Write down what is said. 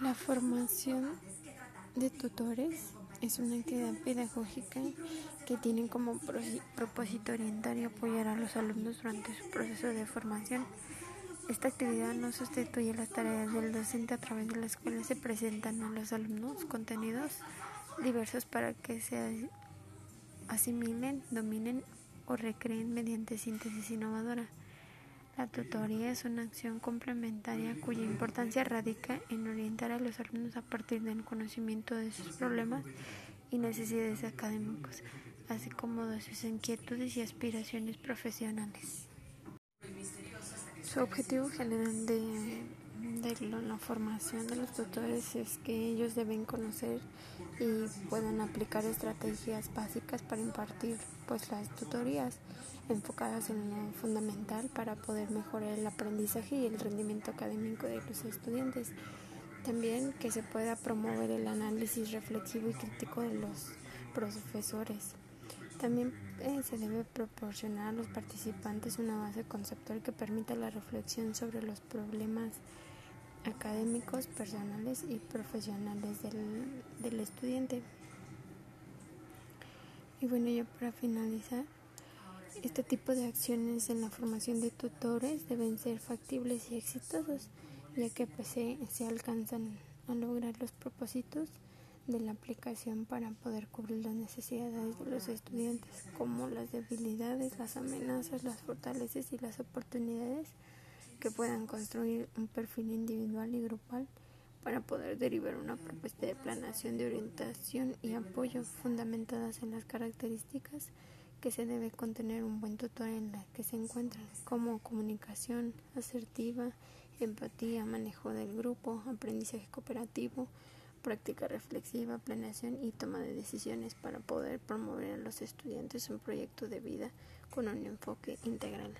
La formación de tutores es una actividad pedagógica que tiene como propósito orientar y apoyar a los alumnos durante su proceso de formación. Esta actividad no sustituye las tareas del docente a través de las cuales se presentan a los alumnos contenidos diversos para que se asimilen, dominen o recreen mediante síntesis innovadora. La tutoría es una acción complementaria cuya importancia radica en orientar a los alumnos a partir del conocimiento de sus problemas y necesidades académicos, así como de sus inquietudes y aspiraciones profesionales. Su objetivo general de, la formación de los tutores es que ellos deben conocer y puedan aplicar estrategias básicas para impartir pues las tutorías enfocadas en lo fundamental para poder mejorar el aprendizaje y el rendimiento académico de los estudiantes. También que se pueda promover el análisis reflexivo y crítico de los profesores. También eh, se debe proporcionar a los participantes una base conceptual que permita la reflexión sobre los problemas académicos, personales y profesionales del, del estudiante. Y bueno, ya para finalizar, este tipo de acciones en la formación de tutores deben ser factibles y exitosos, ya que pues, se, se alcanzan a lograr los propósitos de la aplicación para poder cubrir las necesidades de los estudiantes, como las debilidades, las amenazas, las fortalezas y las oportunidades que puedan construir un perfil individual y grupal para poder derivar una propuesta de planación de orientación y apoyo fundamentadas en las características que se debe contener un buen tutor en la que se encuentran, como comunicación asertiva, empatía, manejo del grupo, aprendizaje cooperativo, práctica reflexiva, planeación y toma de decisiones para poder promover a los estudiantes un proyecto de vida con un enfoque integral.